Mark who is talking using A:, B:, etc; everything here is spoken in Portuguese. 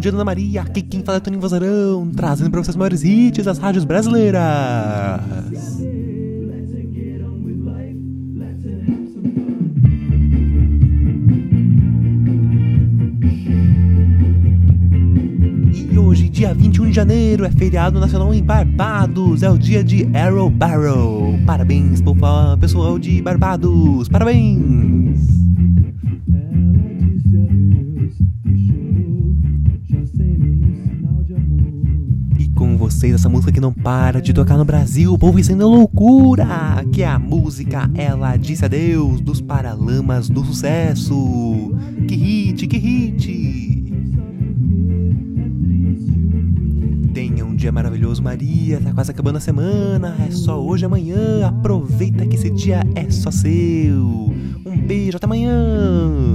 A: dia, Dona Maria. Aqui quem fala é Toninho Vozarão, trazendo pra vocês os maiores hits das rádios brasileiras. E hoje, dia 21 de janeiro, é feriado nacional em Barbados. É o dia de Arrow Barrow. Parabéns, pessoal de Barbados. Parabéns! Vocês, essa música que não para de tocar no Brasil, o povo sendo loucura! Que é a música Ela Disse Adeus, dos Paralamas do Sucesso! Que hit, que hit! Tenha um dia maravilhoso, Maria. Tá quase acabando a semana. É só hoje amanhã. Aproveita que esse dia é só seu. Um beijo, até amanhã!